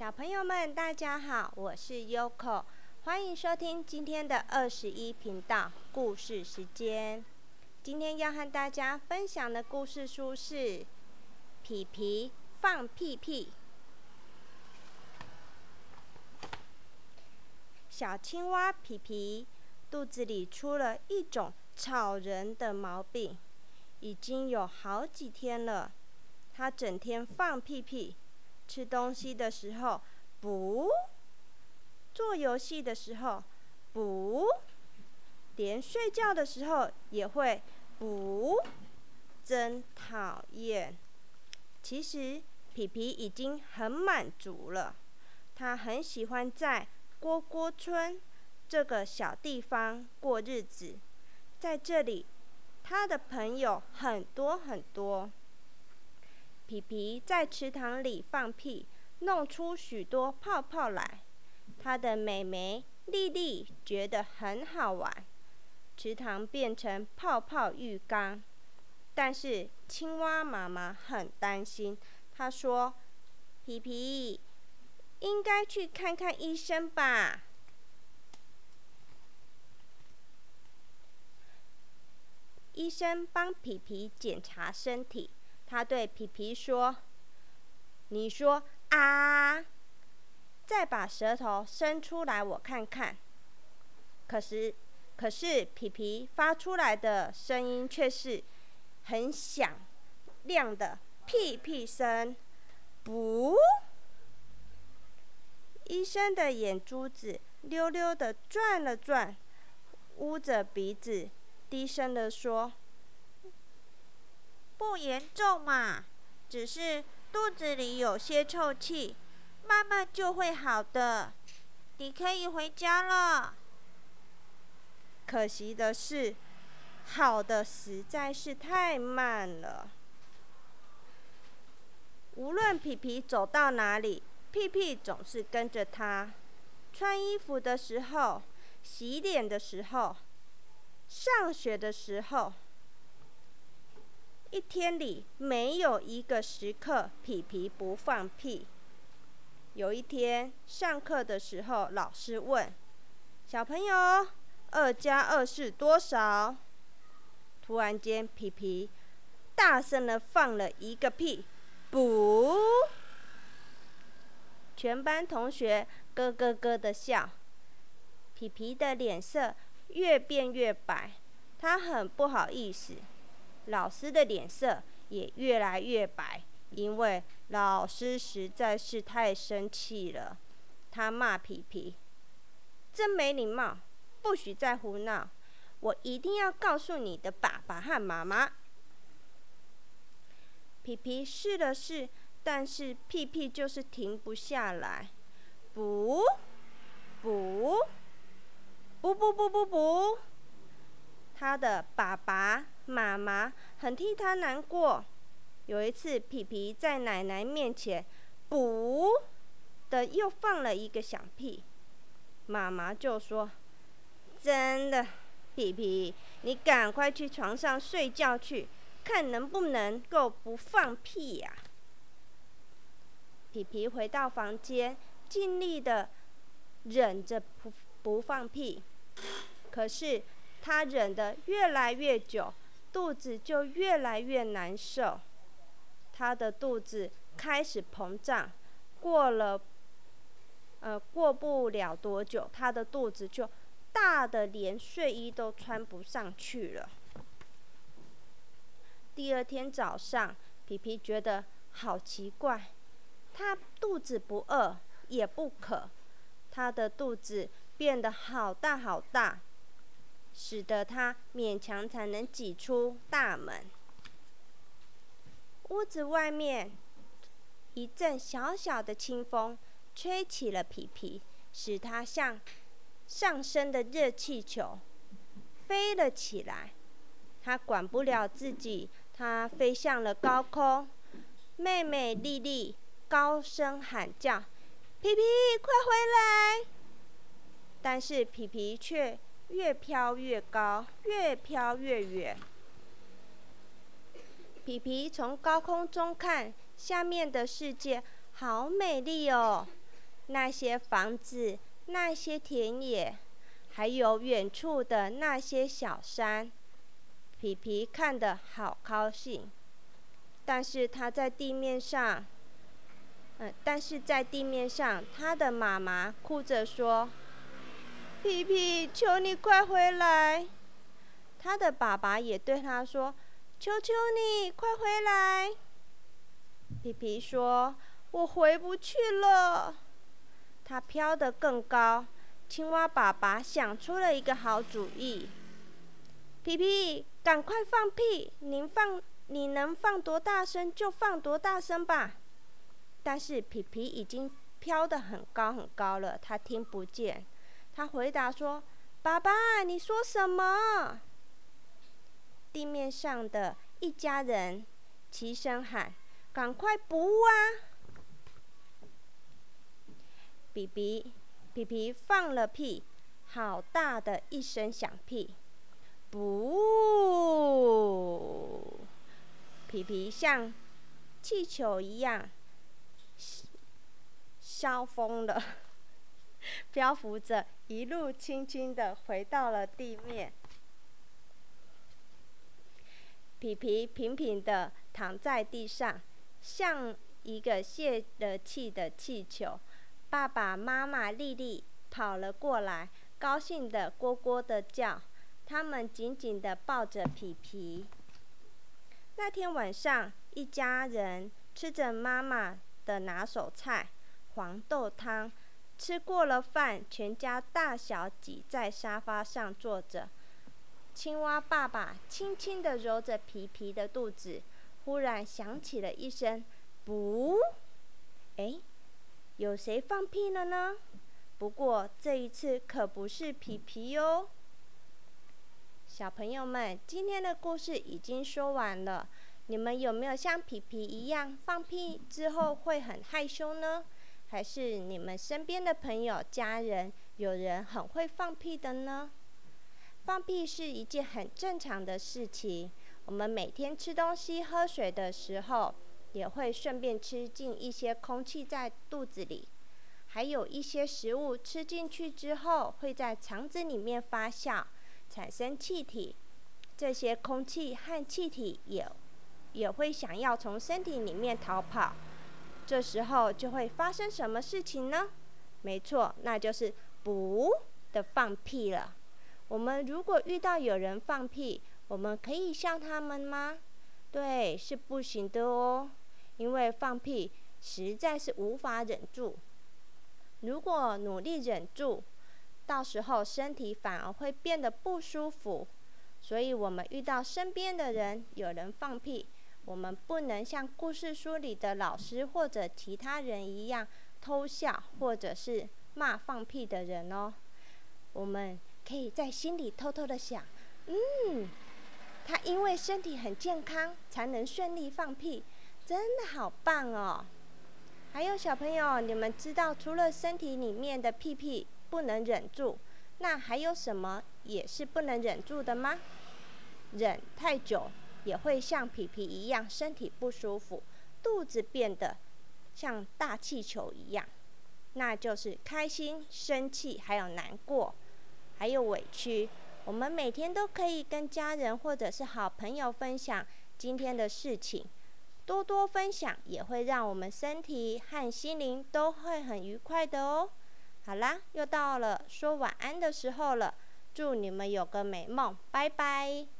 小朋友们，大家好，我是 Yoko，欢迎收听今天的二十一频道故事时间。今天要和大家分享的故事书是《皮皮放屁屁》。小青蛙皮皮肚子里出了一种吵人的毛病，已经有好几天了。它整天放屁屁。吃东西的时候不，做游戏的时候不，连睡觉的时候也会不，真讨厌。其实皮皮已经很满足了，他很喜欢在蝈蝈村这个小地方过日子，在这里，他的朋友很多很多。皮皮在池塘里放屁，弄出许多泡泡来。他的妹妹丽丽觉得很好玩，池塘变成泡泡浴缸。但是青蛙妈妈很担心，她说：“皮皮应该去看看医生吧。”医生帮皮皮检查身体。他对皮皮说：“你说啊，再把舌头伸出来，我看看。”可是，可是皮皮发出来的声音却是很响亮的屁屁声。不，医生的眼珠子溜溜的转了转，捂着鼻子，低声的说。不严重嘛，只是肚子里有些臭气，慢慢就会好的。你可以回家了。可惜的是，好的实在是太慢了。无论皮皮走到哪里，屁屁总是跟着他。穿衣服的时候，洗脸的时候，上学的时候。一天里没有一个时刻皮皮不放屁。有一天上课的时候，老师问小朋友：“二加二是多少？”突然间，皮皮大声的放了一个屁，不！全班同学咯咯咯的笑。皮皮的脸色越变越白，他很不好意思。老师的脸色也越来越白，因为老师实在是太生气了。他骂皮皮：“真没礼貌，不许再胡闹！我一定要告诉你的爸爸和妈妈。”皮皮试了试，但是屁屁就是停不下来，不，不，不不不不不。他的爸爸妈妈很替他难过。有一次，皮皮在奶奶面前“不”的又放了一个响屁，妈妈就说：“真的，皮皮，你赶快去床上睡觉去，看能不能够不放屁呀。”皮皮回到房间，尽力的忍着不不放屁，可是。他忍得越来越久，肚子就越来越难受。他的肚子开始膨胀，过了，呃，过不了多久，他的肚子就大的连睡衣都穿不上去了。第二天早上，皮皮觉得好奇怪，他肚子不饿也不渴，他的肚子变得好大好大。使得他勉强才能挤出大门。屋子外面一阵小小的清风吹起了皮皮，使他像上升的热气球飞了起来。他管不了自己，他飞向了高空。妹妹丽丽高声喊叫：“皮皮，快回来！”但是皮皮却。越飘越高，越飘越远。皮皮从高空中看，下面的世界好美丽哦！那些房子、那些田野，还有远处的那些小山，皮皮看得好高兴。但是他在地面上，嗯，但是在地面上，他的妈妈哭着说：“皮皮，求你快回来。”他的爸爸也对他说：“求求你快回来。”皮皮说：“我回不去了。”他飘得更高。青蛙爸爸想出了一个好主意：“皮皮，赶快放屁！您放，你能放多大声就放多大声吧。”但是皮皮已经飘得很高很高了，他听不见。他回答说：“爸爸，你说什么？”地面上的一家人齐声喊。赶快补啊！比比皮皮放了屁，好大的一声响屁！不，皮皮像气球一样消风了，漂浮着，一路轻轻地回到了地面。皮皮平平地躺在地上。像一个泄了气的气球，爸爸妈妈丽丽跑了过来，高兴地咕咕的叫。他们紧紧地抱着皮皮。那天晚上，一家人吃着妈妈的拿手菜黄豆汤。吃过了饭，全家大小挤在沙发上坐着。青蛙爸爸轻轻地揉着皮皮的肚子。忽然响起了一声“不”，哎，有谁放屁了呢？不过这一次可不是皮皮哟。小朋友们，今天的故事已经说完了。你们有没有像皮皮一样放屁之后会很害羞呢？还是你们身边的朋友、家人有人很会放屁的呢？放屁是一件很正常的事情。我们每天吃东西、喝水的时候，也会顺便吃进一些空气在肚子里。还有一些食物吃进去之后，会在肠子里面发酵，产生气体。这些空气和气体也也会想要从身体里面逃跑。这时候就会发生什么事情呢？没错，那就是“不”的放屁了。我们如果遇到有人放屁，我们可以笑他们吗？对，是不行的哦，因为放屁实在是无法忍住。如果努力忍住，到时候身体反而会变得不舒服。所以，我们遇到身边的人有人放屁，我们不能像故事书里的老师或者其他人一样偷笑，或者是骂放屁的人哦。我们可以在心里偷偷的想，嗯。他因为身体很健康，才能顺利放屁，真的好棒哦！还有小朋友，你们知道除了身体里面的屁屁不能忍住，那还有什么也是不能忍住的吗？忍太久也会像皮皮一样身体不舒服，肚子变得像大气球一样，那就是开心、生气，还有难过，还有委屈。我们每天都可以跟家人或者是好朋友分享今天的事情，多多分享也会让我们身体和心灵都会很愉快的哦。好啦，又到了说晚安的时候了，祝你们有个美梦，拜拜。